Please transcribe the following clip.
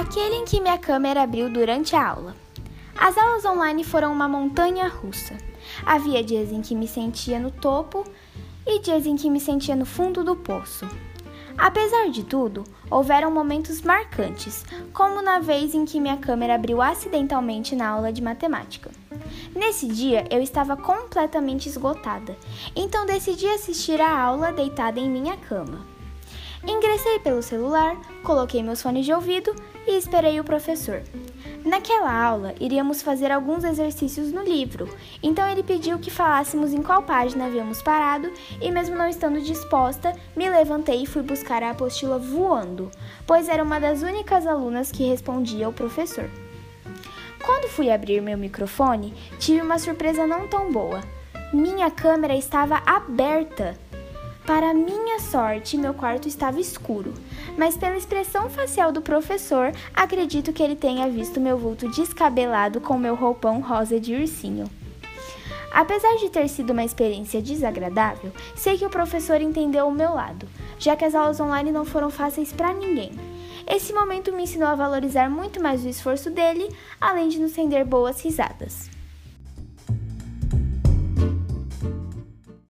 aquele em que minha câmera abriu durante a aula. As aulas online foram uma montanha russa. Havia dias em que me sentia no topo e dias em que me sentia no fundo do poço. Apesar de tudo, houveram momentos marcantes, como na vez em que minha câmera abriu acidentalmente na aula de matemática. Nesse dia eu estava completamente esgotada, então decidi assistir a aula deitada em minha cama. Ingressei pelo celular, coloquei meus fones de ouvido e esperei o professor. Naquela aula, iríamos fazer alguns exercícios no livro, então ele pediu que falássemos em qual página havíamos parado e, mesmo não estando disposta, me levantei e fui buscar a apostila voando, pois era uma das únicas alunas que respondia ao professor. Quando fui abrir meu microfone, tive uma surpresa não tão boa. Minha câmera estava aberta. Para minha sorte, meu quarto estava escuro, mas pela expressão facial do professor, acredito que ele tenha visto meu vulto descabelado com meu roupão rosa de ursinho. Apesar de ter sido uma experiência desagradável, sei que o professor entendeu o meu lado, já que as aulas online não foram fáceis para ninguém. Esse momento me ensinou a valorizar muito mais o esforço dele, além de nos render boas risadas.